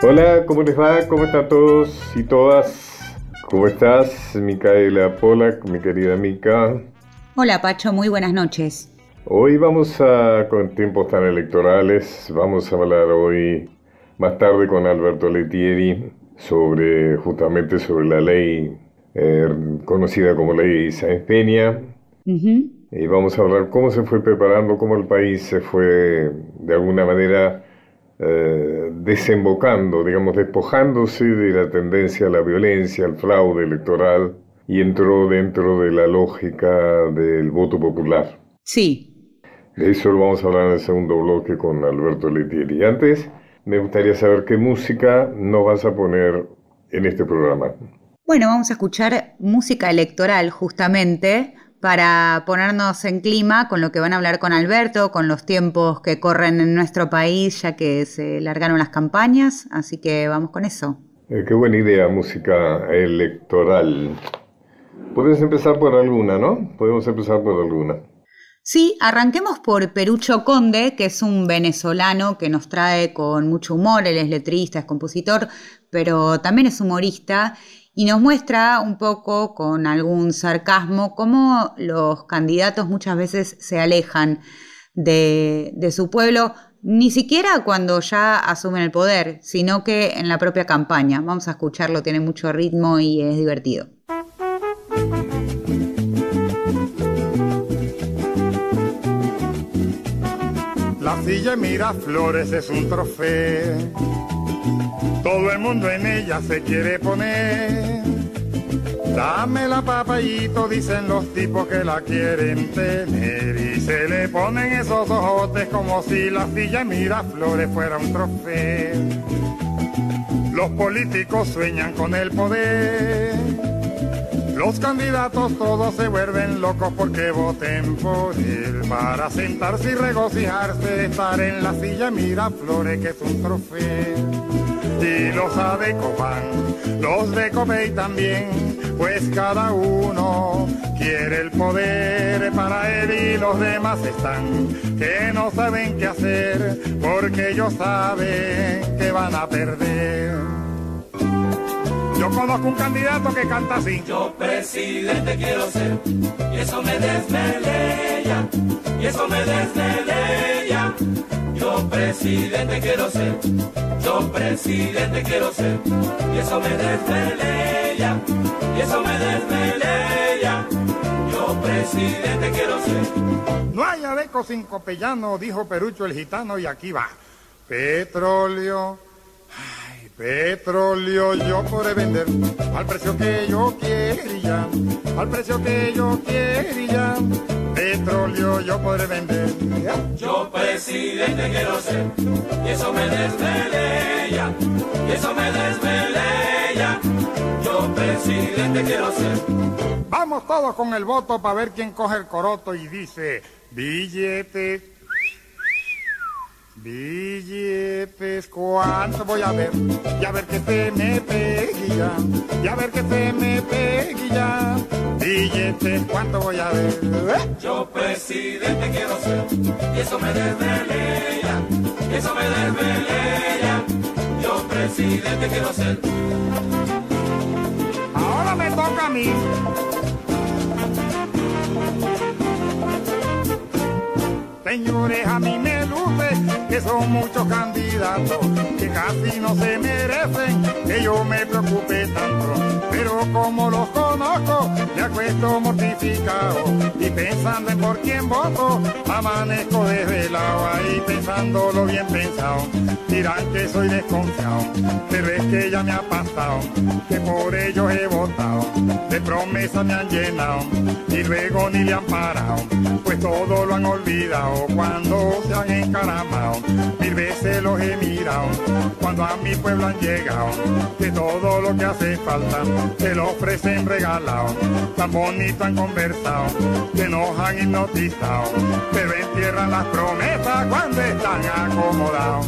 Hola, ¿cómo les va? ¿Cómo están todos y todas? ¿Cómo estás, Micaela Polak, mi querida Mica? Hola, Pacho, muy buenas noches. Hoy vamos a, con tiempos tan electorales, vamos a hablar hoy, más tarde con Alberto Letieri, sobre, justamente sobre la ley eh, conocida como ley Sáenz Peña. Y vamos a hablar cómo se fue preparando, cómo el país se fue, de alguna manera, eh, desembocando, digamos, despojándose de la tendencia a la violencia, al fraude electoral y entró dentro de la lógica del voto popular. Sí. De eso lo vamos a hablar en el segundo bloque con Alberto Letieri. Antes, me gustaría saber qué música nos vas a poner en este programa. Bueno, vamos a escuchar música electoral justamente para ponernos en clima con lo que van a hablar con Alberto, con los tiempos que corren en nuestro país, ya que se largaron las campañas, así que vamos con eso. Eh, qué buena idea, música electoral. Puedes empezar por alguna, ¿no? Podemos empezar por alguna. Sí, arranquemos por Perucho Conde, que es un venezolano que nos trae con mucho humor, él es letrista, es compositor, pero también es humorista y nos muestra un poco con algún sarcasmo cómo los candidatos muchas veces se alejan de, su pueblo, ni siquiera cuando ya asumen el poder, sino que en la propia campaña. Vamos a escucharlo, tiene mucho ritmo y es divertido. La silla Miraflores es un trofeo todo el mundo en ella se quiere poner. Dame la papayito, dicen los tipos que la quieren tener. Y se le ponen esos ojotes como si la silla Miraflores fuera un trofeo. Los políticos sueñan con el poder. Los candidatos todos se vuelven locos porque voten por él para sentarse y regocijarse estar en la silla Miraflores que es un trofeo y los Adecopan, los de Copey también, pues cada uno quiere el poder para él y los demás están que no saben qué hacer porque ellos saben que van a perder. Yo conozco un candidato que canta así. Yo presidente quiero ser y eso me desmelea y eso me desmelea. Yo presidente quiero ser, yo presidente quiero ser, y eso me desvelea, y eso me desvelea. Yo presidente quiero ser. No hay adeco sin copellano, dijo Perucho el gitano, y aquí va. Petróleo Petróleo yo podré vender al precio que yo quería, al precio que yo quería. Petróleo yo podré vender. Yo presidente quiero ser, y eso me desvelea, y eso me desvelea. Yo presidente quiero ser. Vamos todos con el voto para ver quién coge el coroto y dice billetes Billetes, ¿cuánto voy a ver? Y a ver que se me pegue ya, y a ver que se me pegue ya. Billetes, ¿cuánto voy a ver? Yo presidente quiero ser, y eso me desvelea, y eso me desvelea. Yo presidente quiero ser. Ahora me toca a mí. Señores, a mí me luce que son muchos candidatos que casi no se merecen que yo me preocupe tanto. Pero como los conozco, me acuesto mortificado y pensando en por quién voto, amanezco desvelado ahí pensándolo bien pensado. Dirán que soy desconfiado, pero es que ya me ha pasado, que por ellos he votado, de promesas me han llenado y luego ni le han parado, pues todo lo han olvidado cuando se han encaramado, mil veces los he mirado, cuando a mi pueblo han llegado, que todo lo que hace falta se lo ofrecen regalado, tan bonito han conversado, que nos han hipnotizado, pero entierran las promesas cuando están acomodados.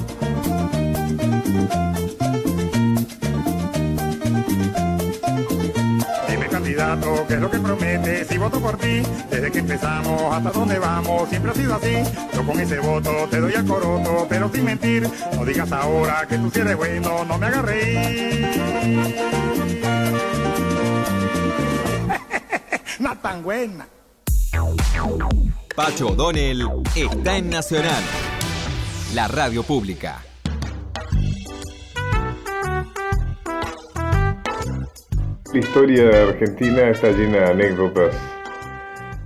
Que es lo que prometes, y voto por ti. Desde que empezamos hasta donde vamos, siempre ha sido así. Yo con ese voto te doy a coroto, pero sin mentir. No digas ahora que tú si eres bueno, no me hagas no tan buena. Pacho O'Donnell está en Nacional, la radio pública. La historia argentina está llena de anécdotas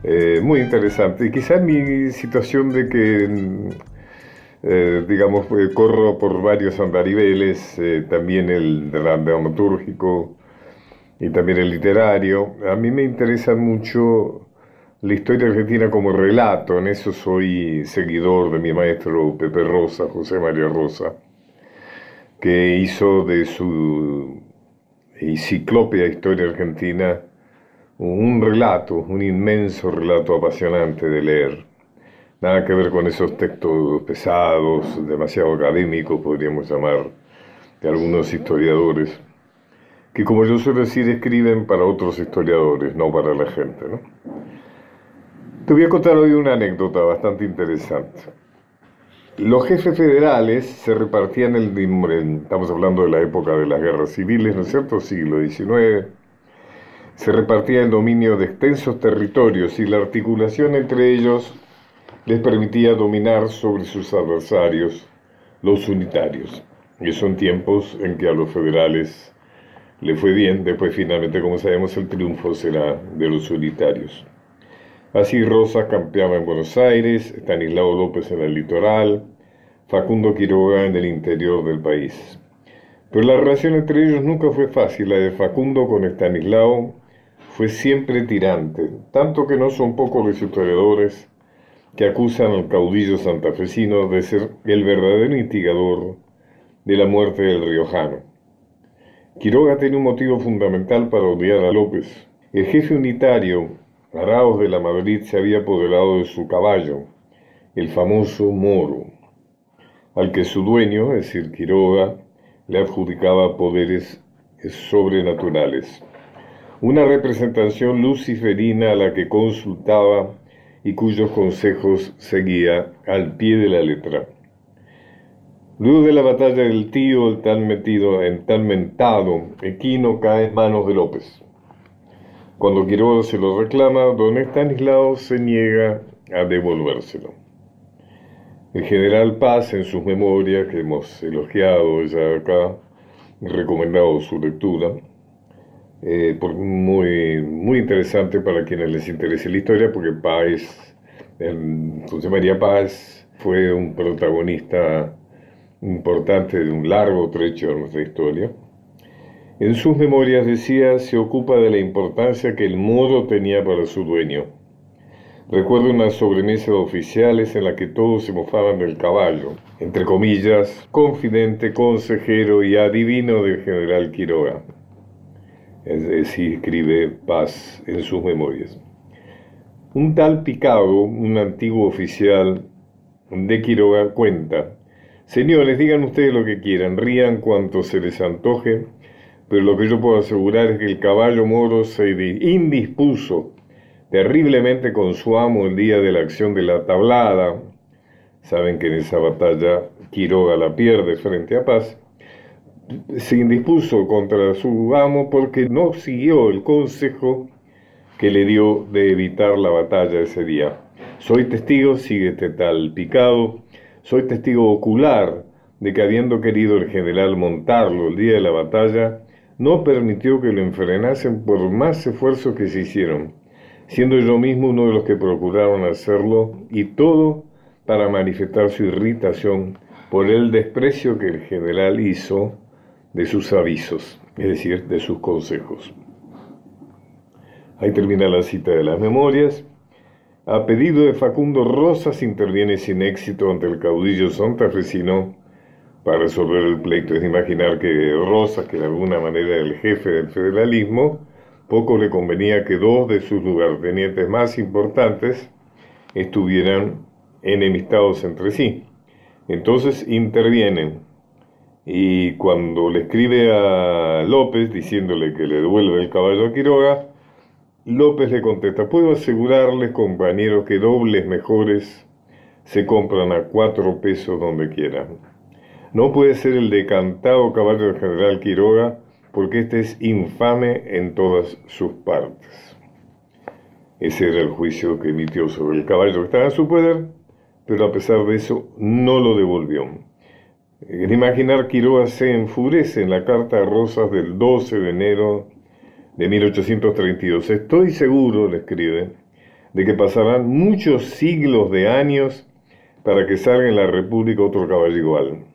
eh, muy interesantes. Y quizás mi situación de que, mm, eh, digamos, eh, corro por varios andariveles, también el dramatúrgico y también el literario, a mí me interesa mucho la historia argentina como relato. En eso soy seguidor de mi maestro Pepe Rosa, José María Rosa, que hizo de su enciclopedia Historia Argentina, un relato, un inmenso relato apasionante de leer. Nada que ver con esos textos pesados, demasiado académicos, podríamos llamar, de algunos historiadores, que como yo suelo decir, escriben para otros historiadores, no para la gente. ¿no? Te voy a contar hoy una anécdota bastante interesante. Los jefes federales se repartían el estamos hablando de la época de las guerras civiles, ¿no es cierto? Siglo XIX. Se repartía el dominio de extensos territorios y la articulación entre ellos les permitía dominar sobre sus adversarios, los unitarios. Y son tiempos en que a los federales le fue bien, después finalmente, como sabemos, el triunfo será de los unitarios. Así Rosa campeaba en Buenos Aires, Estanislao López en el litoral, Facundo Quiroga en el interior del país. Pero la relación entre ellos nunca fue fácil. La de Facundo con Estanislao fue siempre tirante, tanto que no son pocos los historiadores que acusan al caudillo santafesino de ser el verdadero instigador de la muerte del riojano. Quiroga tiene un motivo fundamental para odiar a López. El jefe unitario Araos de la Madrid se había apoderado de su caballo, el famoso Moro, al que su dueño, es decir, Quiroga, le adjudicaba poderes sobrenaturales. Una representación luciferina a la que consultaba y cuyos consejos seguía al pie de la letra. Luego de la batalla del tío, el tan metido, en tan mentado, Equino cae en manos de López. Cuando Quiroga se lo reclama, don Estanislao se niega a devolvérselo. El general Paz, en sus memorias, que hemos elogiado ya acá, recomendado su lectura, eh, muy, muy interesante para quienes les interese la historia, porque Paz, José María Paz, fue un protagonista importante de un largo trecho de nuestra historia. En sus memorias decía, se ocupa de la importancia que el modo tenía para su dueño. Recuerdo una sobremesa de oficiales en la que todos se mofaban del caballo, entre comillas, confidente, consejero y adivino del general Quiroga. Así escribe Paz en sus memorias. Un tal Picado, un antiguo oficial de Quiroga, cuenta, Señores, digan ustedes lo que quieran, rían cuanto se les antoje, pero lo que yo puedo asegurar es que el caballo moro se indispuso terriblemente con su amo el día de la acción de la tablada. Saben que en esa batalla Quiroga la pierde frente a Paz. Se indispuso contra su amo porque no siguió el consejo que le dio de evitar la batalla ese día. Soy testigo, sigue este tal picado, soy testigo ocular de que habiendo querido el general montarlo el día de la batalla, no permitió que lo enfrenasen por más esfuerzos que se hicieron, siendo yo mismo uno de los que procuraron hacerlo, y todo para manifestar su irritación por el desprecio que el general hizo de sus avisos, es decir, de sus consejos. Ahí termina la cita de las memorias. A pedido de Facundo Rosas interviene sin éxito ante el caudillo santafesino para resolver el pleito. Es imaginar que Rosas, que de alguna manera era el jefe del federalismo, poco le convenía que dos de sus lugartenientes más importantes estuvieran enemistados entre sí. Entonces intervienen y cuando le escribe a López diciéndole que le devuelve el caballo a Quiroga, López le contesta, puedo asegurarles, compañeros, que dobles mejores se compran a cuatro pesos donde quieran. No puede ser el decantado caballo del general Quiroga, porque este es infame en todas sus partes. Ese era el juicio que emitió sobre el caballo que estaba en su poder, pero a pesar de eso no lo devolvió. En imaginar, Quiroga se enfurece en la carta de Rosas del 12 de enero de 1832. Estoy seguro, le escribe, de que pasarán muchos siglos de años para que salga en la República otro caballo igual.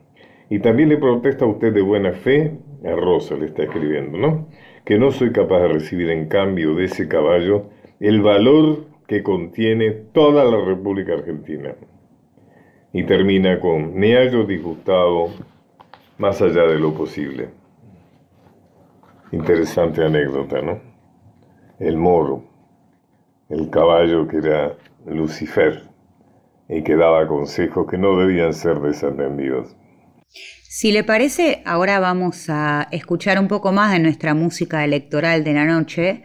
Y también le protesta a usted de buena fe, a Rosa le está escribiendo, ¿no? Que no soy capaz de recibir en cambio de ese caballo el valor que contiene toda la República Argentina. Y termina con, me hallo disgustado más allá de lo posible. Interesante anécdota, ¿no? El moro, el caballo que era Lucifer y que daba consejos que no debían ser desatendidos. Si le parece, ahora vamos a escuchar un poco más de nuestra música electoral de la noche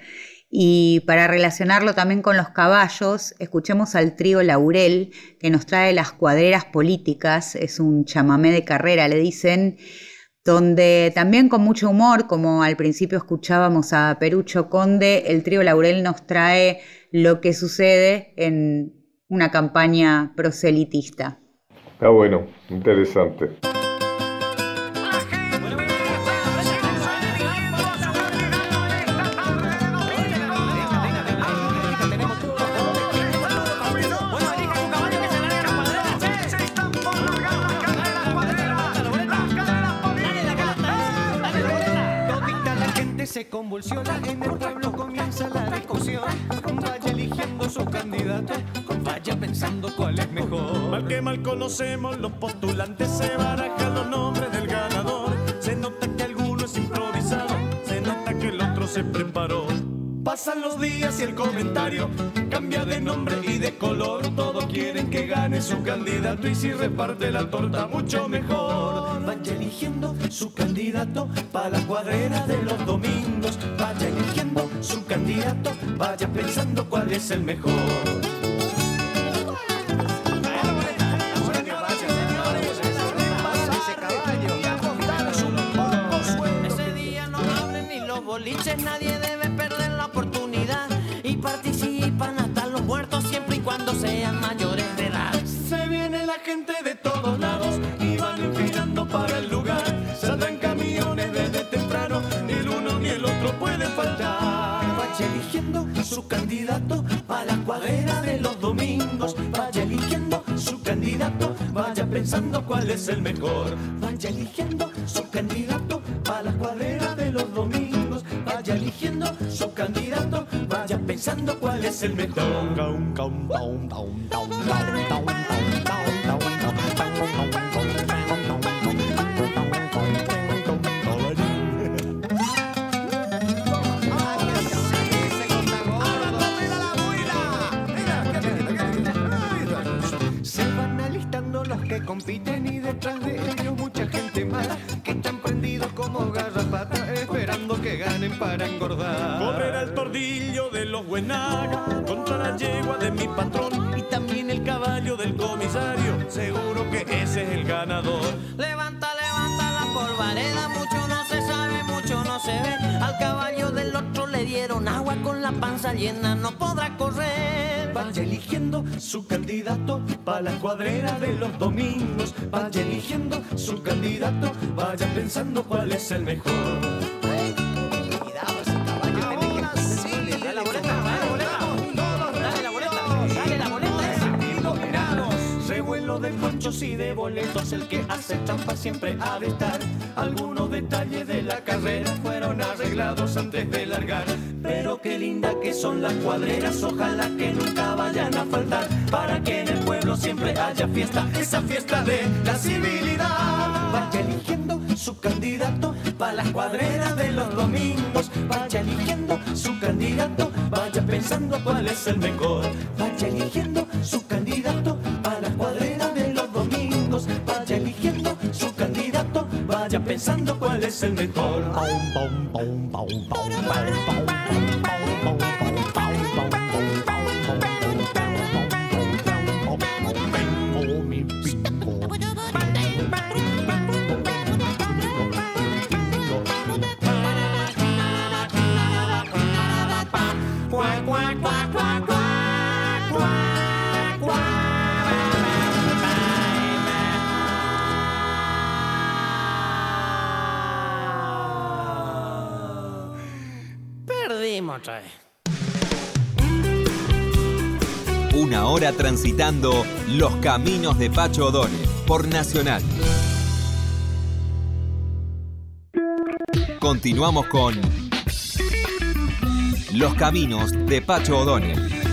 y para relacionarlo también con los caballos, escuchemos al trío Laurel que nos trae las cuadreras políticas, es un chamamé de carrera, le dicen, donde también con mucho humor, como al principio escuchábamos a Perucho Conde, el trío Laurel nos trae lo que sucede en una campaña proselitista. Está bueno, interesante. Candidato y si reparte la torta mucho mejor. Vaya eligiendo su candidato para la cuadrera de los domingos. Vaya eligiendo su candidato, vaya pensando cuál es el mejor. Ese día no abren ni los boliches, nadie cuál es el mejor. Vaya eligiendo su candidato para la cuadrera de los domingos. Vaya eligiendo su candidato, vaya pensando cuál es el mejor. Para la cuadrera de los domingos. Vaya eligiendo su candidato, vaya pensando cuál es el mejor. Y de boletos, el que hace trampa siempre ha de estar. Algunos detalles de la carrera fueron arreglados antes de largar. Pero qué linda que son las cuadreras, ojalá que nunca vayan a faltar. Para que en el pueblo siempre haya fiesta, esa fiesta de la civilidad. Vaya eligiendo su candidato para las cuadreras de los domingos. Vaya eligiendo su candidato, vaya pensando cuál es el mejor. Vaya eligiendo su candidato pensando cuál es el mejor. Una hora transitando los caminos de Pacho O'Donnell por Nacional. Continuamos con Los caminos de Pacho O'Donnell.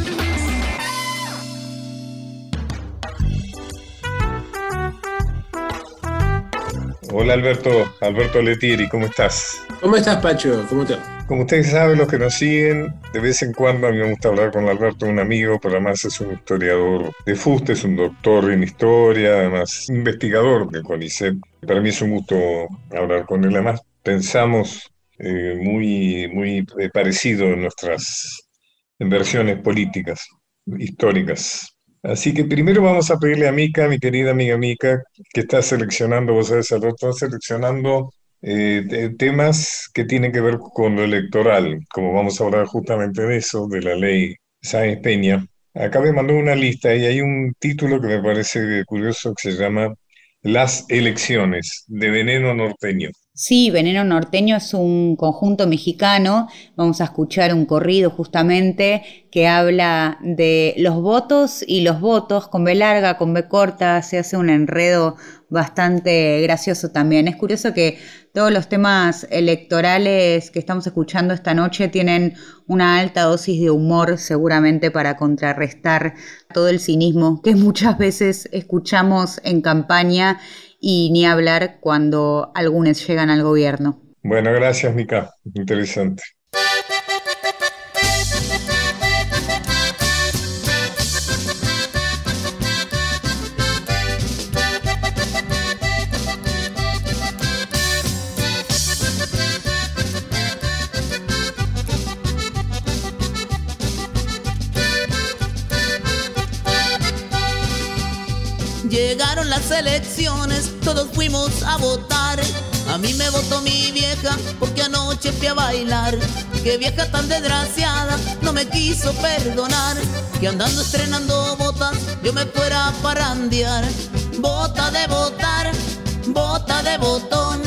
Hola Alberto, Alberto Letieri, ¿cómo estás? ¿Cómo estás, Pacho? ¿Cómo te va? Como ustedes saben, los que nos siguen, de vez en cuando a mí me gusta hablar con Alberto, un amigo, pero además es un historiador de fuste, es un doctor en historia, además investigador de CONICET. Para mí es un gusto hablar con él. Además, pensamos eh, muy, muy eh, parecido en nuestras versiones políticas, históricas. Así que primero vamos a pedirle a Mica, mi querida amiga Mica, que está seleccionando, vos sabés, está seleccionando eh, temas que tienen que ver con lo electoral, como vamos a hablar justamente de eso, de la ley Sáenz Peña. Acá me mandó una lista y hay un título que me parece curioso que se llama Las elecciones de Veneno Norteño. Sí, Veneno Norteño es un conjunto mexicano. Vamos a escuchar un corrido justamente que habla de los votos y los votos con B larga, con B corta. Se hace un enredo bastante gracioso también. Es curioso que todos los temas electorales que estamos escuchando esta noche tienen una alta dosis de humor seguramente para contrarrestar todo el cinismo que muchas veces escuchamos en campaña y ni hablar cuando algunos llegan al gobierno. Bueno, gracias, Mica. Interesante. Llegaron las elecciones, todos fuimos a votar. A mí me votó mi vieja porque anoche fui a bailar. Qué vieja tan desgraciada, no me quiso perdonar. Que andando estrenando botas, yo me fuera a parandear. Bota de votar, bota de botón,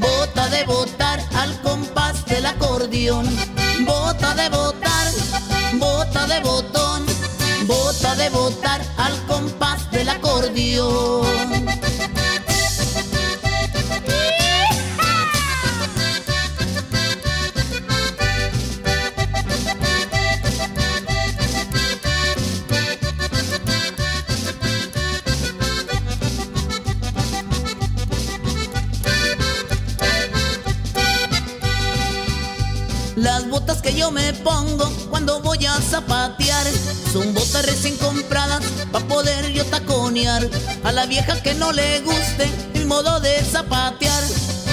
bota de votar al compás del acordeón. Bota de votar, bota de botón, bota de votar al compás Las botas que yo me pongo cuando voy a zapatear botas recién compradas para poder yo taconear. A la vieja que no le guste mi modo de zapatear,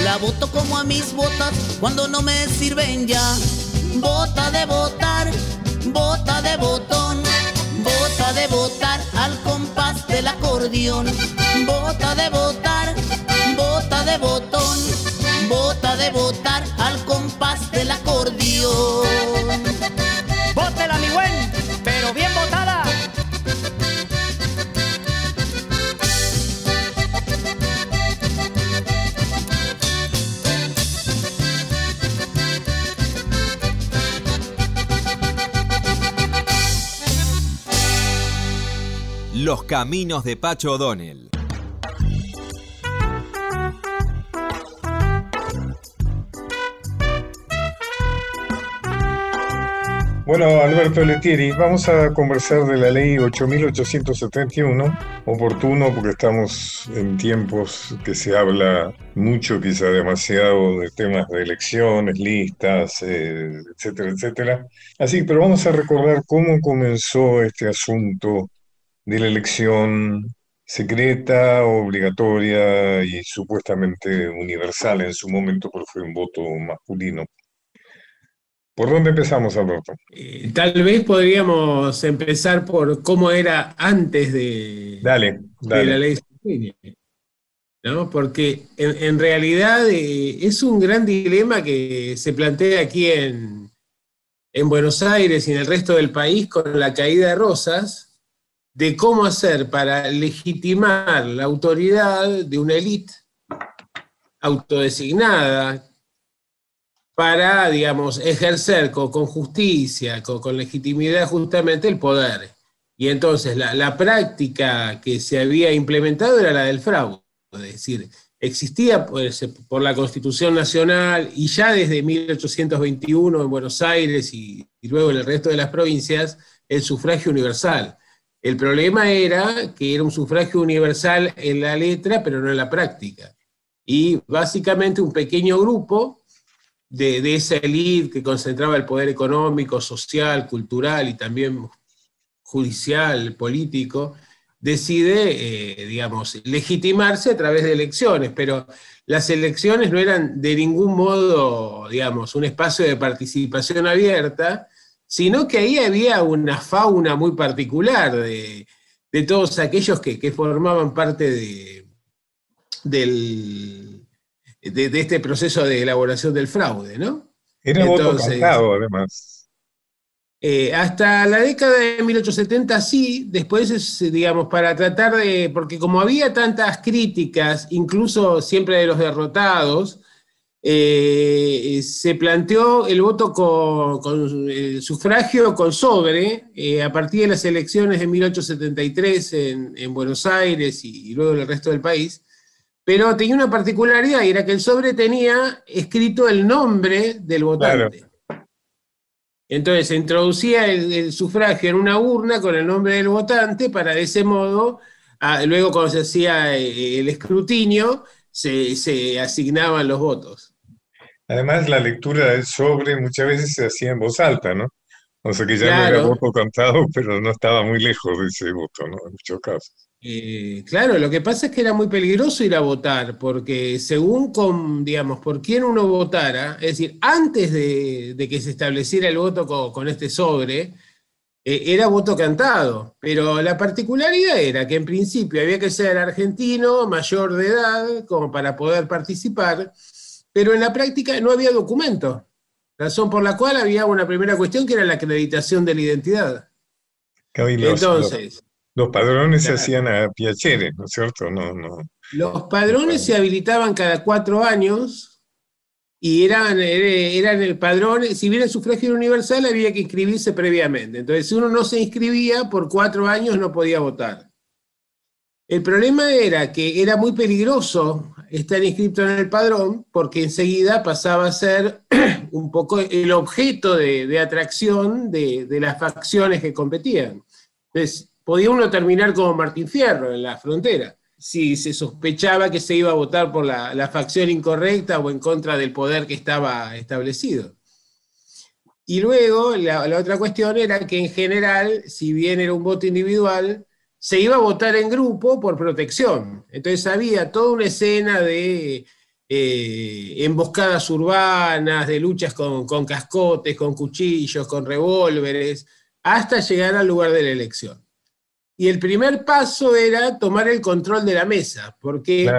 la boto como a mis botas cuando no me sirven ya. Bota de botar, bota de botón, bota de botar al compás del acordeón. Bota de botar, bota de botón, bota de botar Caminos de Pacho O'Donnell. Bueno, Alberto Letieri, vamos a conversar de la ley 8871, oportuno porque estamos en tiempos que se habla mucho, quizá demasiado, de temas de elecciones, listas, eh, etcétera, etcétera. Así, pero vamos a recordar cómo comenzó este asunto de la elección secreta, obligatoria y supuestamente universal en su momento, porque fue un voto masculino. ¿Por dónde empezamos, Alberto? Eh, tal vez podríamos empezar por cómo era antes de, Dale, de la ley ¿no? Porque en, en realidad eh, es un gran dilema que se plantea aquí en, en Buenos Aires y en el resto del país con la caída de Rosas, de cómo hacer para legitimar la autoridad de una élite autodesignada para, digamos, ejercer con, justicia, con, legitimidad justamente el poder. Y entonces la, práctica que se había implementado era la del fraude, es decir, existía pues, por la Constitución Nacional y ya desde 1821 en Buenos Aires y, luego en el resto de las provincias el sufragio universal. El problema era que era un sufragio universal en la letra, pero no en la práctica. Y básicamente un pequeño grupo de, esa élite que concentraba el poder económico, social, cultural y también judicial, político, decide, eh, digamos, legitimarse a través de elecciones, pero las elecciones no eran de ningún modo, digamos, un espacio de participación abierta, sino que ahí había una fauna muy particular de, todos aquellos que, formaban parte de, del, de, este proceso de elaboración del fraude, ¿no? Era voto además. Eh, hasta la década de 1870 sí, después, digamos, para tratar de, porque como había tantas críticas, incluso siempre de los derrotados, eh, se planteó el voto con, el sufragio con sobre eh, a partir de las elecciones de 1873 en, Buenos Aires y, luego en el resto del país, pero tenía una particularidad y era que el sobre tenía escrito el nombre del votante. Entonces se introducía el, sufragio en una urna con el nombre del votante para de ese modo, luego cuando se hacía eh, el escrutinio, se, asignaban los votos. Además, la lectura del sobre muchas veces se hacía en voz alta, ¿no? O sea que ya no era voto cantado, pero no estaba muy lejos de ese voto, ¿no? En muchos casos. Eh, claro, lo que pasa es que era muy peligroso ir a votar, porque según con, digamos, por quién uno votara, es decir, antes de, que se estableciera el voto con, este sobre, eh, era voto cantado, pero la particularidad era que en principio había que ser argentino, mayor de edad, como para poder participar, pero en la práctica no había documento, razón por la cual había una primera cuestión que era la acreditación de la identidad. Entonces... Los padrones se hacían a Piacere, ¿no es cierto? No, no. Los padrones se habilitaban cada cuatro años y eran, eran el padrón, si bien el sufragio universal había que inscribirse previamente. Entonces, si uno no se inscribía, por cuatro años no podía votar. El problema era que era muy peligroso estar inscrito en el padrón porque enseguida pasaba a ser un poco el objeto de, atracción de, las facciones que competían. Entonces, podía uno terminar como Martín Fierro en la frontera, si se sospechaba que se iba a votar por la, facción incorrecta o en contra del poder que estaba establecido. Y luego la, otra cuestión era que en general, si bien era un voto individual, se iba a votar en grupo por protección. Entonces había toda una escena de eh, emboscadas urbanas, de luchas con, con cascotes, con cuchillos, con revólveres, hasta llegar al lugar de la elección. Y el primer paso era tomar el control de la mesa, porque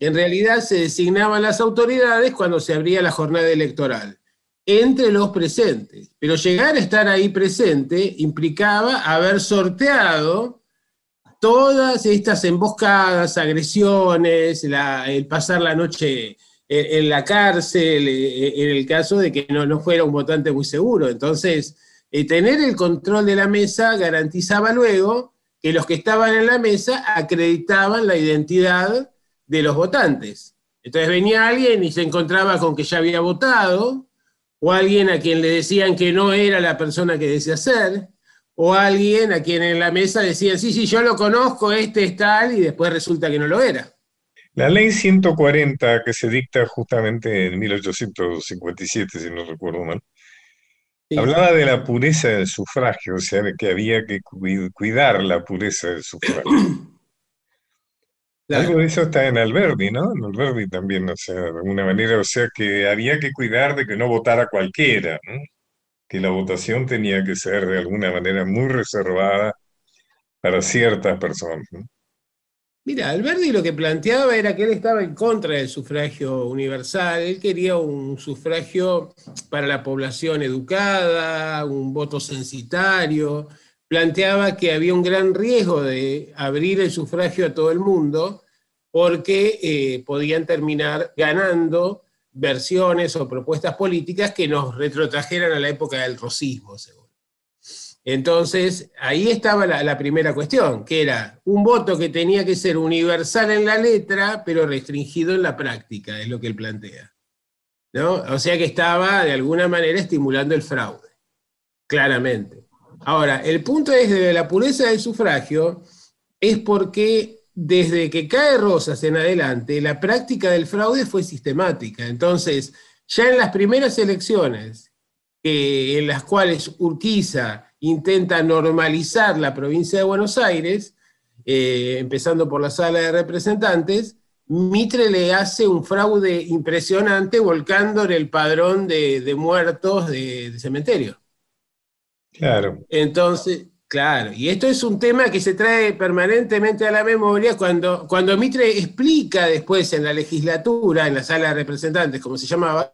en realidad se designaban las autoridades cuando se abría la jornada electoral, entre los presentes. Pero llegar a estar ahí presente implicaba haber sorteado todas estas emboscadas, agresiones, el pasar la noche en, la cárcel, eh, en el caso de que no, no fuera un votante muy seguro. Entonces, eh, tener el control de la mesa garantizaba luego que los que estaban en la mesa acreditaban la identidad de los votantes. Entonces venía alguien y se encontraba con que ya había votado, o alguien a quien le decían que no era la persona que decía ser, o alguien a quien en la mesa decían, sí, sí, yo lo conozco, este es tal, y después resulta que no lo era. La ley 140 que se dicta justamente en 1857, si no recuerdo mal, Hablaba de la pureza del sufragio, o sea, que había que cuidar la pureza del sufragio. Algo de eso está en Alberdi, ¿no? En Alberdi también, o sea, de alguna manera, o sea, que había que cuidar de que no votara cualquiera, ¿no? Que la votación tenía que ser de alguna manera muy reservada para ciertas personas. Mira, Alberti lo que planteaba era que él estaba en contra del sufragio universal, él quería un sufragio para la población educada, un voto censitario, planteaba que había un gran riesgo de abrir el sufragio a todo el mundo porque eh, podían terminar ganando versiones o propuestas políticas que nos retrotrajeran a la época del rosismo, según. Entonces, ahí estaba la, primera cuestión, que era un voto que tenía que ser universal en la letra, pero restringido en la práctica, es lo que él plantea. ¿no? O sea que estaba de alguna manera estimulando el fraude, claramente. Ahora, el punto es de la pureza del sufragio, es porque desde que cae Rosas en adelante, la práctica del fraude fue sistemática. Entonces, ya en las primeras elecciones, en las cuales Urquiza intenta normalizar la provincia de Buenos Aires, eh, empezando por la sala de representantes, Mitre le hace un fraude impresionante volcando en el padrón de, muertos de, cementerio. Claro. Entonces, claro, y esto es un tema que se trae permanentemente a la memoria cuando, cuando Mitre explica después en la legislatura, en la sala de representantes, como se llamaba,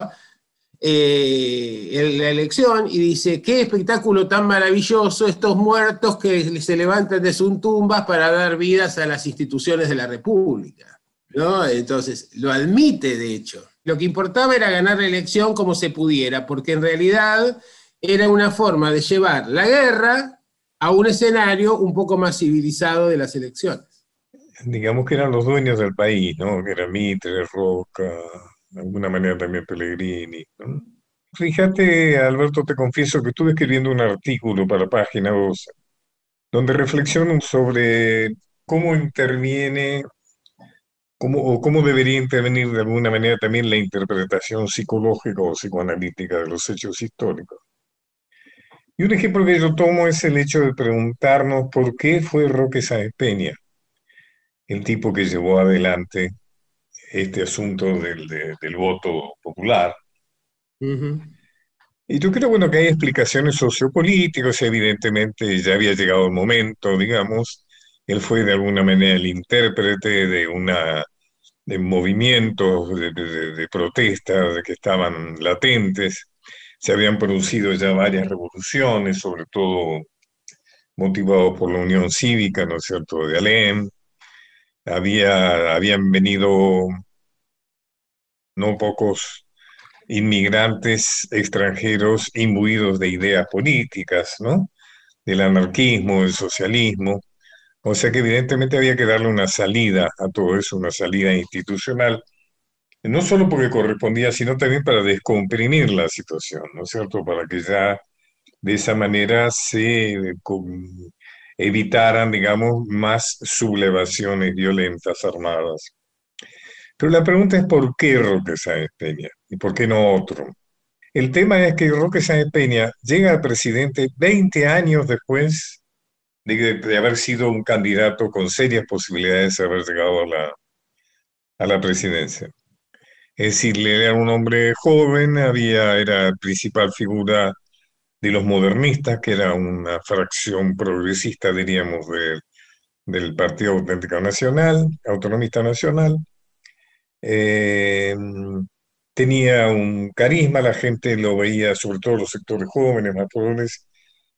eh, la elección y dice, qué espectáculo tan maravilloso estos muertos que se levantan de sus tumbas para dar vidas a las instituciones de la República. ¿no? Entonces, lo admite de hecho. Lo que importaba era ganar la elección como se pudiera, porque en realidad era una forma de llevar la guerra a un escenario un poco más civilizado de las elecciones. Digamos que eran los dueños del país, ¿no? Que era Mitre, Roca, de alguna manera también Pellegrini. Fíjate, Alberto, te confieso que estuve escribiendo un artículo para Página 12, donde reflexiono sobre cómo interviene, cómo, o cómo debería intervenir de alguna manera también la interpretación psicológica o psicoanalítica de los hechos históricos. Y un ejemplo que yo tomo es el hecho de preguntarnos por qué fue Roque Sáenz Peña, el tipo que llevó adelante este asunto del, del voto popular. Y yo creo bueno, que hay explicaciones sociopolíticas, evidentemente ya había llegado el momento, digamos, él fue de alguna manera el intérprete de una de movimientos de, de, de protesta que estaban latentes, se habían producido ya varias revoluciones, sobre todo motivados por la Unión Cívica, ¿no es cierto?, de Alem, había, habían venido no pocos inmigrantes extranjeros imbuidos de ideas políticas, ¿no? Del anarquismo, del socialismo. O sea que evidentemente había que darle una salida a todo eso, una salida institucional, no solo porque correspondía, sino también para descomprimir la situación, ¿no es cierto? Para que ya de esa manera se evitaran, digamos, más sublevaciones violentas armadas. Pero la pregunta es ¿por qué Roque Sáenz Peña? ¿Y por qué no otro? El tema es que Roque Sáenz Peña llega al presidente 20 años después de, haber sido un candidato con serias posibilidades de haber llegado a la, a la presidencia. Es decir, era un hombre joven, había, era principal figura de los modernistas, que era una fracción progresista, diríamos, del Partido Auténtico Nacional, Autonomista Nacional. Eh, tenía un carisma, la gente lo veía, sobre todo los sectores jóvenes, más pobres,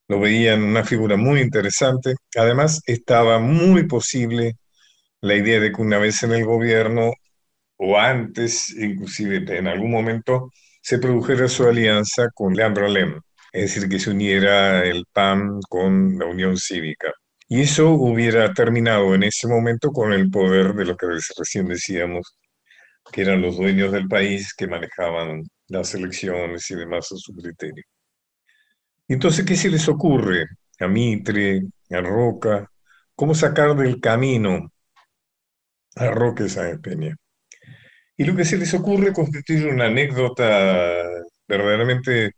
lo veían una figura muy interesante. Además, estaba muy posible la idea de que una vez en el gobierno, o antes, inclusive en algún momento, se produjera su alianza con Leandro Alem es decir, que se uniera el PAN con la Unión Cívica. Y eso hubiera terminado en ese momento con el poder de lo que recién decíamos, que eran los dueños del país que manejaban las elecciones y demás a su criterio. Entonces, ¿qué se les ocurre a Mitre, a Roca? ¿Cómo sacar del camino a Roque Sáenz Peña? Y lo que se les ocurre constituir una anécdota verdaderamente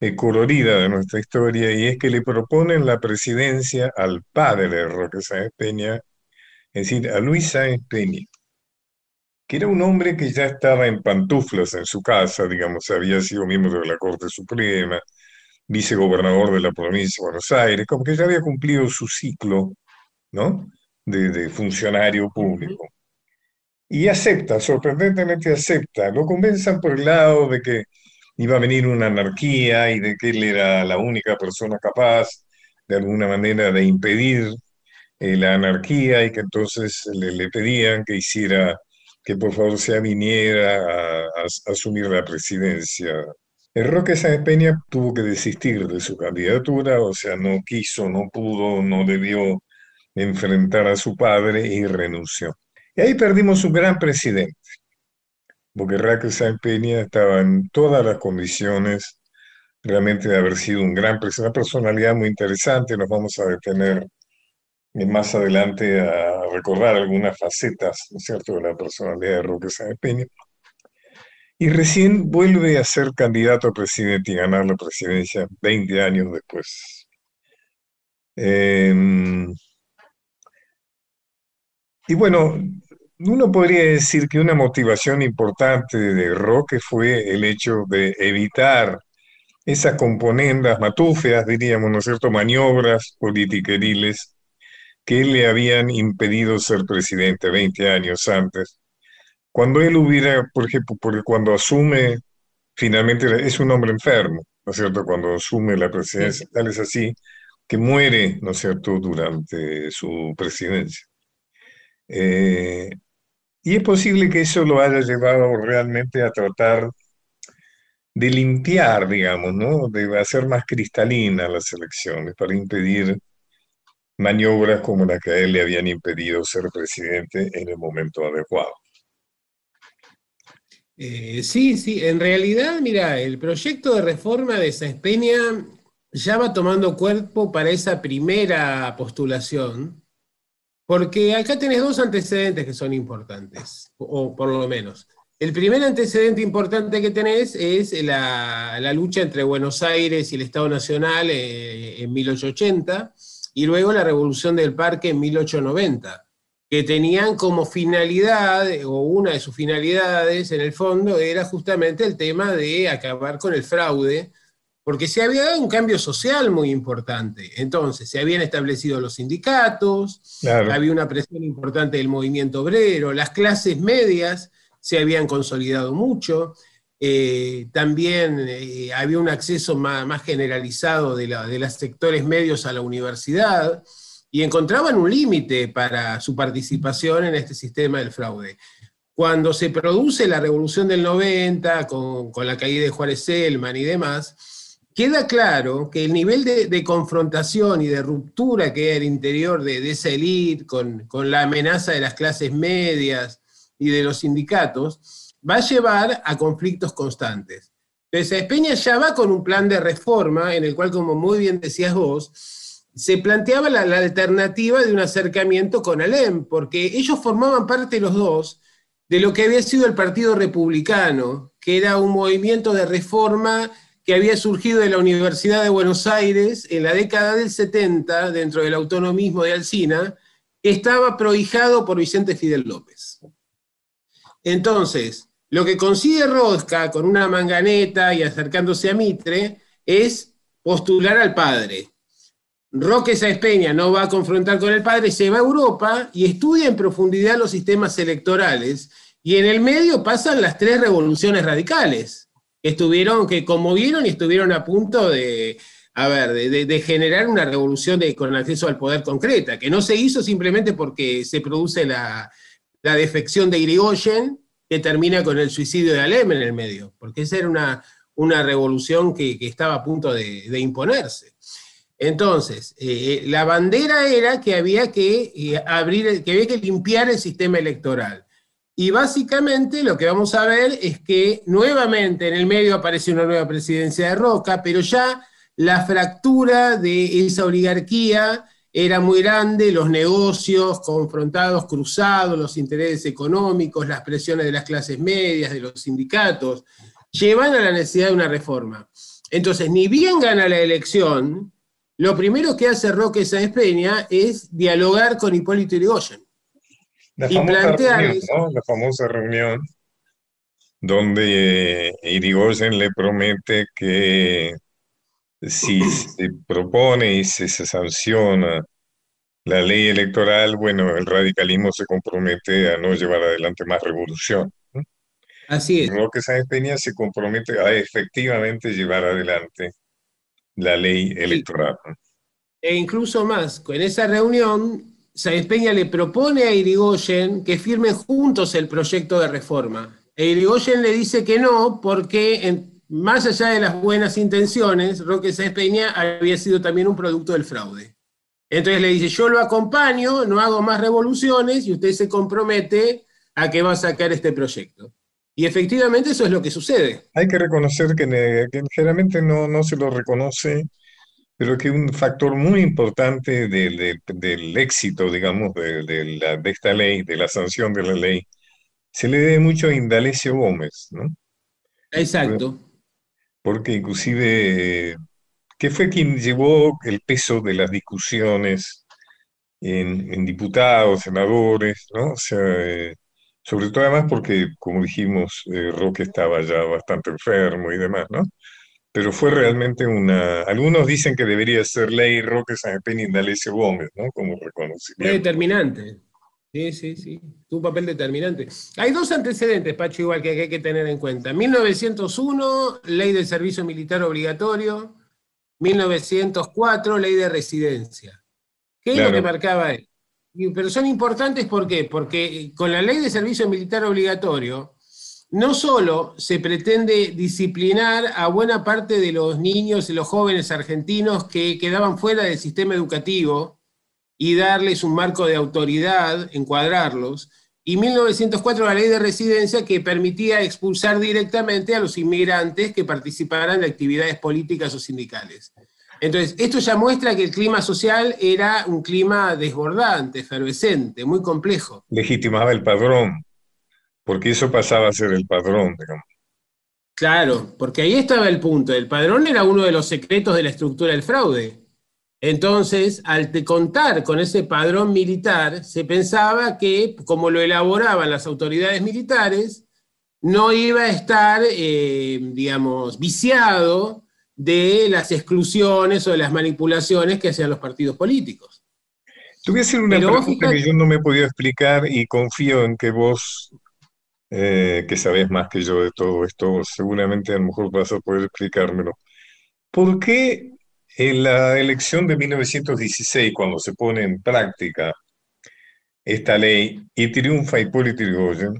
eh, colorida de nuestra historia y es que le proponen la presidencia al padre de Roque Sáenz Peña, es decir, a Luis Sáenz Peña, que era un hombre que ya estaba en pantuflas en su casa, digamos, había sido miembro de la Corte Suprema, vicegobernador de la provincia de Buenos Aires, como que ya había cumplido su ciclo, ¿no? De, de funcionario público. Y acepta, sorprendentemente acepta, lo convencen por el lado de que iba a venir una anarquía y de que él era la única persona capaz, de alguna manera, de impedir eh, la anarquía y que entonces le, pedían que hiciera, que por favor se viniera a, asumir la presidencia. El Roque Sáenz Peña tuvo que desistir de su candidatura, o sea, no quiso, no pudo, no debió enfrentar a su padre y renunció. Y ahí perdimos un gran presidente, porque Roque Sáenz Peña estaba en todas las condiciones realmente de haber sido un gran presidente, una personalidad muy interesante, nos vamos a detener más adelante a recordar algunas facetas, ¿no es cierto?, de la personalidad de Roque Sáenz Peña. Y recién vuelve a ser candidato a presidente y ganar la presidencia 20 años después. Em, y bueno, uno podría decir que una motivación importante de Roque fue el hecho de evitar esas componendas matúfeas, diríamos, ¿no es cierto?, maniobras politiqueriles que le habían impedido ser presidente 20 años antes. Cuando él hubiera, por ejemplo, porque cuando asume, finalmente es un hombre enfermo, ¿no es cierto? Cuando asume la presidencia, tal es así, que muere, ¿no es cierto?, durante su presidencia. Eh, y es posible que eso lo haya llevado realmente a tratar de limpiar, digamos, ¿no? De hacer más cristalina las elecciones para impedir maniobras como la que a él le habían impedido ser presidente en el momento adecuado. Eh, sí, sí, en realidad, mira, el proyecto de reforma de Sáenz Peña ya va tomando cuerpo para esa primera postulación, porque acá tenés dos antecedentes que son importantes, o por lo menos. El primer antecedente importante que tenés es la, lucha entre Buenos Aires y el Estado Nacional eh, en 1880 y luego la Revolución del Parque en 1890, que tenían como finalidad, o una de sus finalidades en el fondo, era justamente el tema de acabar con el fraude, porque se había dado un cambio social muy importante. Entonces, se habían establecido los sindicatos, había una presión importante del movimiento obrero, las clases medias se habían consolidado mucho, eh, también eh, había un acceso más, generalizado de, de los sectores medios a la universidad y encontraban un límite para su participación en este sistema del fraude. Cuando se produce la revolución del 90, con, la caída de Juárez Selman y demás, queda claro que el nivel de, confrontación y de ruptura que hay al interior de, esa élite, con, con, la amenaza de las clases medias y de los sindicatos, va a llevar a conflictos constantes. Entonces, Peña ya va con un plan de reforma en el cual, como muy bien decías vos, se planteaba la, alternativa de un acercamiento con Alem, porque ellos formaban parte los dos de lo que había sido el Partido Republicano, que era un movimiento de reforma que había surgido de la Universidad de Buenos Aires en la década del 70, dentro del autonomismo de Alcina, que estaba prohijado por Vicente Fidel López. Entonces, lo que consigue Rodka con una manganeta y acercándose a Mitre es postular al padre. Roque Sáenz Peña no va a confrontar con el padre, se va a Europa y estudia en profundidad los sistemas electorales. Y en el medio pasan las tres revoluciones radicales, estuvieron, que conmovieron y estuvieron a punto de, a ver, de, generar una revolución con acceso al poder concreta, que no se hizo simplemente porque se produce la, la defección de Irigoyen que termina con el suicidio de Alem en el medio, porque esa era una, una revolución que, estaba a punto de, imponerse. Entonces, eh, la bandera era que había que eh, abrir, que había que limpiar el sistema electoral. Y básicamente lo que vamos a ver es que nuevamente en el medio aparece una nueva presidencia de Roca, pero ya la fractura de esa oligarquía era muy grande, los negocios confrontados, cruzados, los intereses económicos, las presiones de las clases medias, de los sindicatos, llevan a la necesidad de una reforma. Entonces, ni bien gana la elección, lo primero que hace Roque Sáenz Peña es dialogar con Hipólito Yrigoyen. La y plantear reunión, La famosa reunión donde Irigoyen le promete que si se propone y se, sanciona la ley electoral, bueno, el radicalismo se compromete a no llevar adelante más revolución. Así es. que Sáenz Peña se compromete a efectivamente llevar adelante la ley electoral. E incluso más, en esa reunión Sáenz Peña le propone a Irigoyen que firmen juntos el proyecto de reforma. E Irigoyen le dice que no, porque más allá de las buenas intenciones, Roque Sáenz Peña había sido también un producto del fraude. Entonces le dice, yo lo acompaño, no hago más revoluciones y usted se compromete a que va a sacar este proyecto. Y efectivamente eso es lo que sucede. Hay que reconocer que, generalmente no, no se lo reconoce, pero que un factor muy importante del, del, éxito, digamos, de, de, la, de, esta ley, de la sanción de la ley, se le debe mucho a Indalecio Gómez, ¿no? Exacto. Porque inclusive que fue quien llevó el peso de las discusiones en, diputados, senadores, ¿no? O sea, eh, sobre todo además porque, como dijimos, eh, Roque estaba ya bastante enfermo y demás, ¿no? Pero fue realmente una... Algunos dicen que debería ser ley Roque San y Indalecio Gómez, ¿no? Como reconocimiento. determinante. Sí, sí, sí. Un papel determinante. Hay dos antecedentes, Pacho, igual que hay que tener en cuenta. 1901, ley del servicio militar obligatorio. 1904, ley de residencia. ¿Qué es lo que marcaba él? Pero son importantes ¿por qué? Porque con la ley de servicio militar obligatorio, no solo se pretende disciplinar a buena parte de los niños y los jóvenes argentinos que quedaban fuera del sistema educativo y darles un marco de autoridad, encuadrarlos, y 1904 la ley de residencia que permitía expulsar directamente a los inmigrantes que participaran de actividades políticas o sindicales. Entonces, esto ya muestra que el clima social era un clima desbordante, efervescente, muy complejo. Legitimaba el padrón, porque eso pasaba a ser el padrón, digamos. Claro, porque ahí estaba el punto. El padrón era uno de los secretos de la estructura del fraude. Entonces, al contar con ese padrón militar, se pensaba que, como lo elaboraban las autoridades militares, no iba a estar, eh, digamos, viciado de las exclusiones o de las manipulaciones que hacían los partidos políticos. Te voy a hacer una pregunta que yo no me he podido explicar y confío en que vos, eh, que sabés más que yo de todo esto, seguramente a lo mejor vas a poder explicármelo. ¿Por qué en la elección de 1916, cuando se pone en práctica esta ley y triunfa Hipólito Yrigoyen,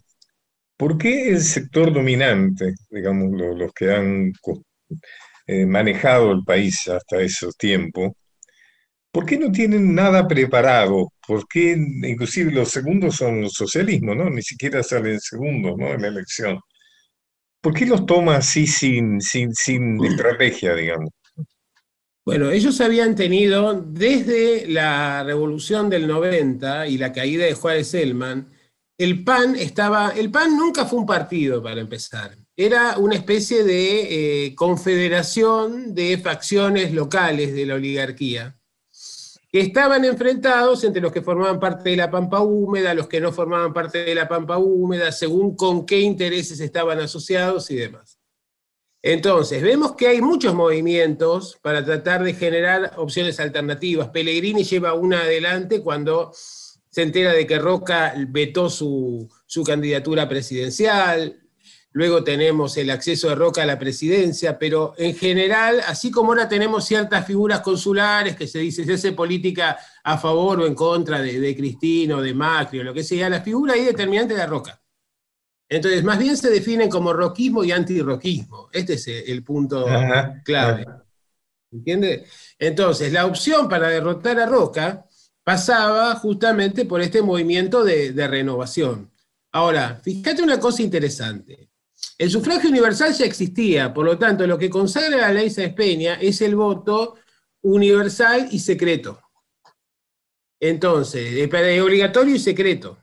¿por qué el sector dominante, digamos, los, que han eh, manejado el país hasta ese tiempo, ¿por qué no tienen nada preparado? ¿Por qué inclusive los segundos son los socialismo, ¿no? Ni siquiera salen segundos, ¿no? En la elección. ¿Por qué los toma así sin, sin, sin estrategia, digamos? Bueno, ellos habían tenido desde la revolución del 90 y la caída de Juárez Selman, el PAN estaba, el PAN nunca fue un partido para empezar, era una especie de eh, confederación de facciones locales de la oligarquía, que estaban enfrentados entre los que formaban parte de la Pampa Húmeda, los que no formaban parte de la Pampa Húmeda, según con qué intereses estaban asociados y demás. Entonces, vemos que hay muchos movimientos para tratar de generar opciones alternativas. Pellegrini lleva una adelante cuando se entera de que Roca vetó su, candidatura presidencial. Luego tenemos el acceso de Roca a la presidencia, pero en general, así como ahora tenemos ciertas figuras consulares que se dice se hace política a favor o en contra de, de Cristino, de Macri o lo que sea, la figura ahí determinante de Roca. Entonces, más bien se definen como roquismo y antirroquismo. Este es el punto clave. ¿Entiendes? Entonces, la opción para derrotar a Roca pasaba justamente por este movimiento de, renovación. Ahora, fíjate una cosa interesante. El sufragio universal ya existía, por lo tanto, lo que consagra la ley Sáenz Peña es el voto universal y secreto. Entonces, es obligatorio y secreto.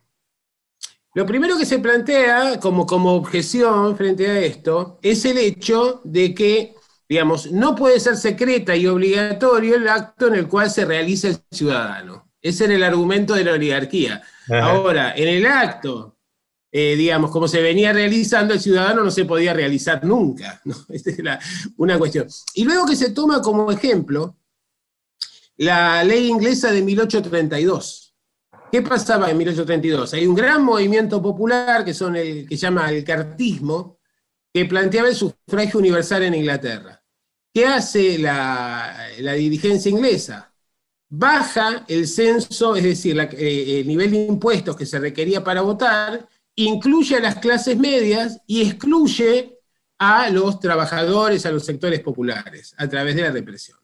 Lo primero que se plantea como, como objeción frente a esto es el hecho de que, digamos, no puede ser secreta y obligatorio el acto en el cual se realiza el ciudadano. Ese era el argumento de la oligarquía. Ahora, en el acto, eh, digamos, como se venía realizando, el ciudadano no se podía realizar nunca. Esta es una cuestión. Y luego que se toma como ejemplo la ley inglesa de 1832 ¿Qué pasaba en 1832? Hay un gran movimiento popular que, son el, que llama el cartismo, que planteaba el sufragio universal en Inglaterra. ¿Qué hace la, dirigencia inglesa? baja el censo, es decir, eh, el nivel de impuestos que se requería para votar, incluye a las clases medias y excluye a los trabajadores, a los sectores populares, a través de la represión.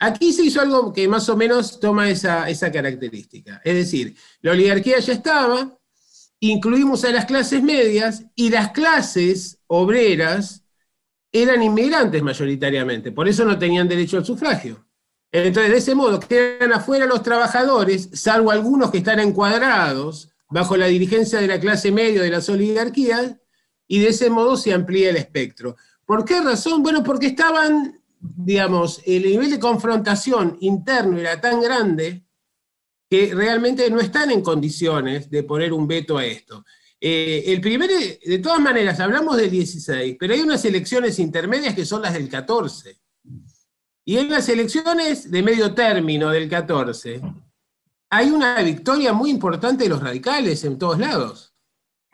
Aquí se hizo algo que más o menos toma esa, esa característica. Es decir, la oligarquía ya estaba, incluimos a las clases medias y las clases obreras eran inmigrantes mayoritariamente, por eso no tenían derecho al sufragio. Entonces, de ese modo, quedan afuera los trabajadores, salvo algunos que están encuadrados bajo la dirigencia de la clase media de las oligarquías, y de ese modo se amplía el espectro. ¿Por qué razón? Bueno, porque estaban, digamos, el nivel de confrontación interno era tan grande que realmente no están en condiciones de poner un veto a esto. Eh, el primer, de todas maneras, hablamos del 16, pero hay unas elecciones intermedias que son las del 14. Y en las elecciones de medio término del 14, hay una victoria muy importante de los radicales en todos lados.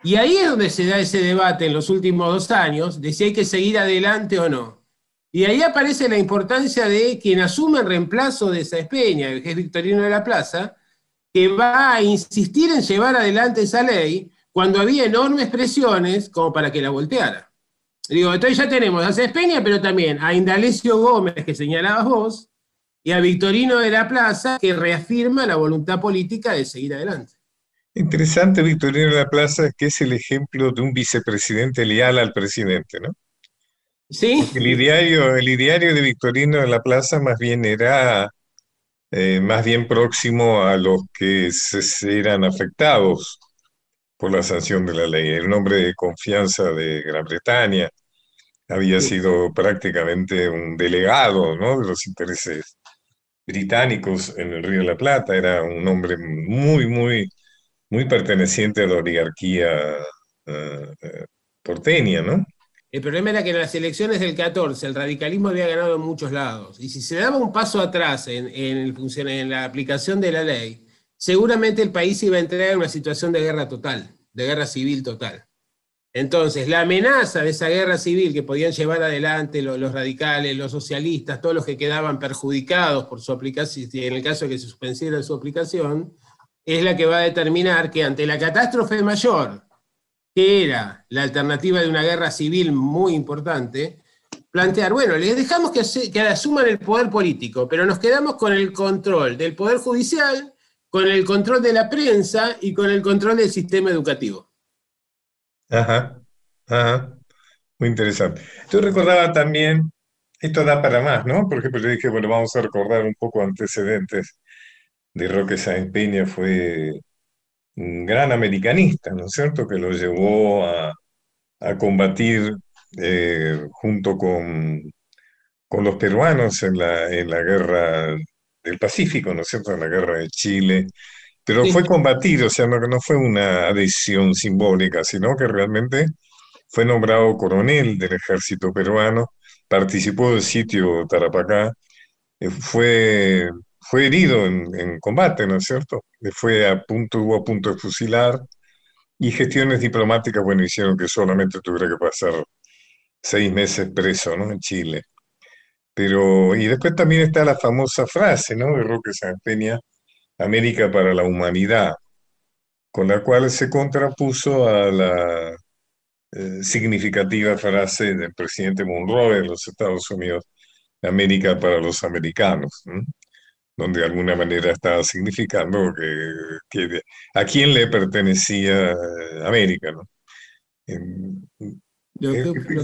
Y ahí es donde se da ese debate en los últimos dos años de si hay que seguir adelante o no. Y ahí aparece la importancia de quien asume el reemplazo de esa espeña, el que es Victorino de la Plaza, que va a insistir en llevar adelante esa ley cuando había enormes presiones como para que la volteara. Digo, entonces ya tenemos a Cespeña, pero también a Indalecio Gómez, que señalabas vos, y a Victorino de la Plaza, que reafirma la voluntad política de seguir adelante. Interesante, Victorino de la Plaza, que es el ejemplo de un vicepresidente leal al presidente, ¿no? Sí. El ideario, el ideario de Victorino de la Plaza más bien era eh, más bien próximo a los que se, eran afectados por la sanción de la ley. El hombre de confianza de Gran Bretaña había sido prácticamente un delegado ¿no? de los intereses británicos en el Río de la Plata, era un hombre muy, muy muy perteneciente a la oligarquía eh, eh, porteña, ¿no? El problema era que en las elecciones del 14 el radicalismo había ganado en muchos lados. Y si se daba un paso atrás en, el en la aplicación de la ley, seguramente el país iba a entrar en una situación de guerra total, de guerra civil total. Entonces, la amenaza de esa guerra civil que podían llevar adelante los, radicales, los socialistas, todos los que quedaban perjudicados por su aplicación, en el caso de que se suspendiera su aplicación, es la que va a determinar que ante la catástrofe mayor, que era la alternativa de una guerra civil muy importante, plantear, bueno, les dejamos que asuman el poder político, pero nos quedamos con el control del poder judicial, con el control de la prensa y con el control del sistema educativo. Ajá, ajá, muy interesante. Yo recordaba también, esto da para más, ¿no? Por ejemplo, le dije, bueno, vamos a recordar un poco antecedentes de Roque Sáenz Peña fue un gran americanista, ¿no es cierto?, que lo llevó a, combatir eh, junto con, con, los peruanos en la, en la guerra del Pacífico, ¿no es cierto?, en la guerra de Chile. Pero fue combatir, o sea, no, no fue una adhesión simbólica, sino que realmente fue nombrado coronel del ejército peruano, participó del sitio Tarapacá, eh, fue fue herido en, combate, ¿no es cierto? Fue a punto, hubo a punto de fusilar y gestiones diplomáticas, bueno, hicieron que solamente tuviera que pasar seis meses preso, ¿no? En Chile. Pero, y después también está la famosa frase, ¿no? De Roque San Peña, América para la humanidad, con la cual se contrapuso a la eh, significativa frase del presidente Monroe de los Estados Unidos, América para los americanos. ¿no? donde de alguna manera estaba significando que, a quién le pertenecía América, ¿no?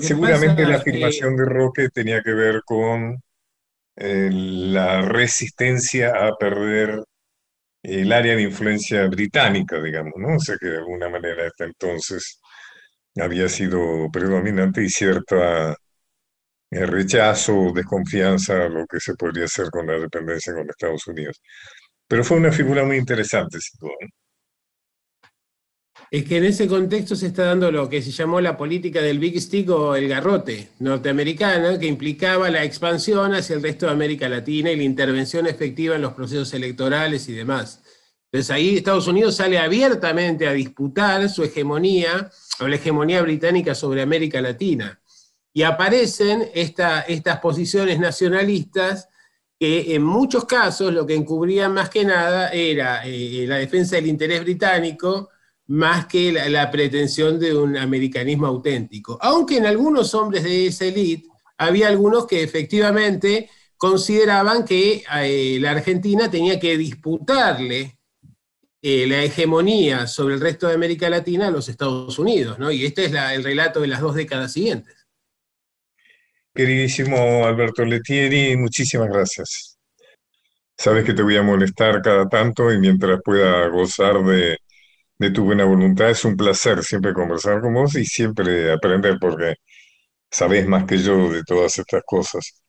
seguramente la afirmación de Roque tenía que ver con eh, la resistencia a perder el área de influencia británica, digamos, ¿no? O sea que de alguna manera hasta entonces había sido predominante y cierta el rechazo, desconfianza a lo que se podría hacer con la dependencia con Estados Unidos. Pero fue una figura muy interesante, sin duda. Es que en ese contexto se está dando lo que se llamó la política del Big Stick o el garrote norteamericana, que implicaba la expansión hacia el resto de América Latina y la intervención efectiva en los procesos electorales y demás. Entonces ahí Estados Unidos sale abiertamente a disputar su hegemonía o la hegemonía británica sobre América Latina y aparecen estas posiciones nacionalistas que en muchos casos lo que encubrían más que nada era eh, la defensa del interés británico más que la, pretensión de un americanismo auténtico. Aunque en algunos hombres de esa élite había algunos que efectivamente consideraban que eh, la Argentina tenía que disputarle eh, la hegemonía sobre el resto de América Latina a los Estados Unidos, ¿no? Y este es el relato de las dos décadas siguientes. Queridísimo Alberto Letieri, muchísimas gracias. Sabes que te voy a molestar cada tanto y mientras pueda gozar de, de tu buena voluntad, es un placer siempre conversar con vos y siempre aprender porque sabés más que yo de todas estas cosas.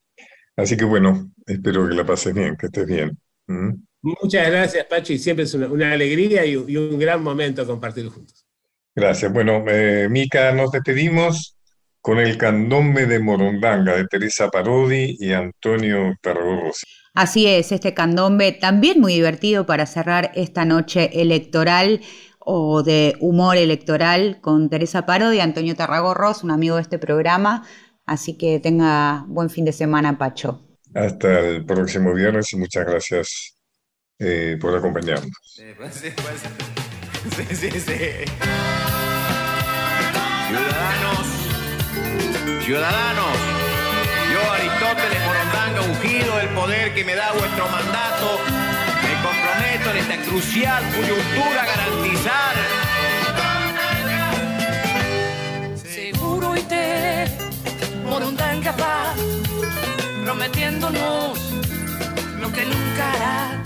Así que bueno, espero que la pases bien, que estés bien. ¿Mm? Muchas gracias, Pacho, y siempre es una, alegría y, un gran momento compartir juntos. Gracias. Bueno, eh, Mica, nos despedimos con el candombe de Morondanga de Teresa Parodi y Antonio Tarragorrosi. Así es, este candombe también muy divertido para cerrar esta noche electoral o de humor electoral con Teresa Parodi y Antonio Tarragorros, un amigo de este programa. Así que tenga buen fin de semana, Pacho. Hasta el próximo viernes y muchas gracias eh, por acompañarnos. Pues, sí, sí, sí. Ciudadanos Ciudadanos, yo Aristóteles Morondanga, ungido del poder que me da vuestro mandato, me comprometo en esta crucial coyuntura a garantizar. Seguro y te, Morondanga va, prometiéndonos lo que nunca hará.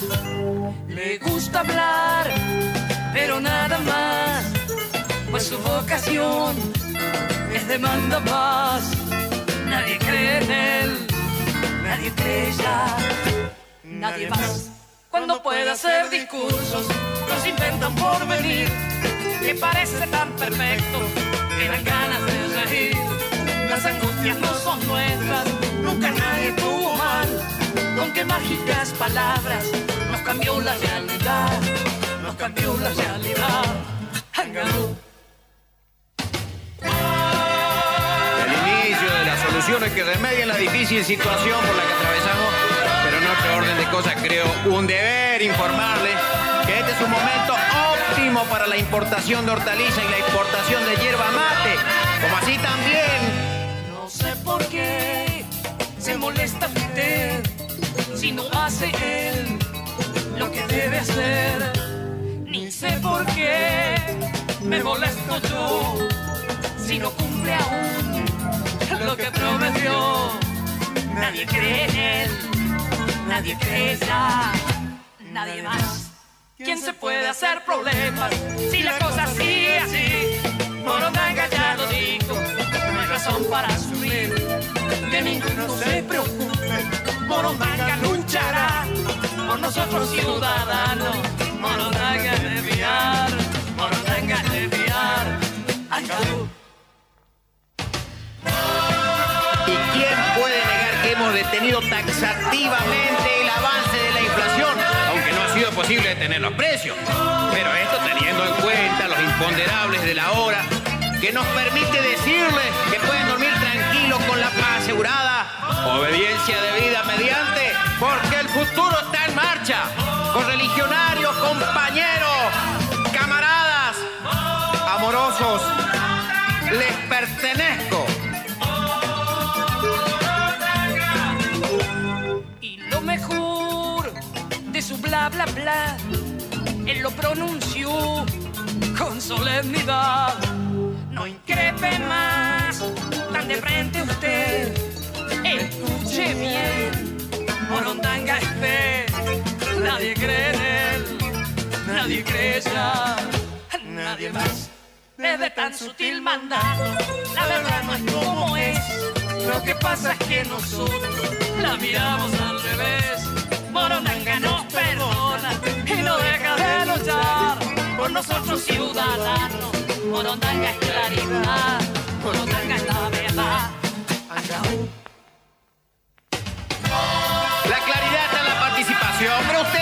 Le gusta hablar, pero nada más, pues su vocación es demanda más. Nadie cree en él, nadie cree ya, nadie más. Cuando puede hacer discursos, los inventan por venir, que parece tan perfecto, que dan ganas de reír. Las angustias no son nuestras, nunca nadie tuvo mal. Con qué mágicas palabras nos cambió la realidad, nos cambió la realidad. que remedien la difícil situación por la que atravesamos, orden de cosas creo un deber informarles que este es un momento óptimo para la importación de hortalizas y la importación de hierba mate, como así también. No sé por qué se molesta usted si no hace él lo que debe hacer, ni sé por qué me molesto yo si no cumple aún lo que prometió. Nadie cree en él, nadie ya, nadie más. ¿Quién se puede hacer problemas si la cosa sigue así? Moronanga ya lo dijo, no hay razón para subir. Que ninguno se preocupe, Moronanga luchará por nosotros ciudadanos. Moronanga de enviar, Moronanga de enviar. Detenido taxativamente el avance de la inflación, aunque no ha sido posible detener los precios. Pero esto teniendo en cuenta los imponderables de la hora, que nos permite decirles que pueden dormir tranquilos con la paz asegurada, obediencia debida mediante, porque el futuro está en marcha, bla bla él lo pronunció con solemnidad. No increpe más, tan de frente usted, escuche bien, Morondanga es fe, nadie cree en él, nadie cree ya, nadie más. Desde tan sutil mandato, la verdad no es como es. Lo que pasa es que nosotros la miramos al revés. Morondanga nos perdona y no deja de luchar por nosotros ciudadanos. Morondanga es claridad, Morondanga es la verdad. La claridad está la participación, pero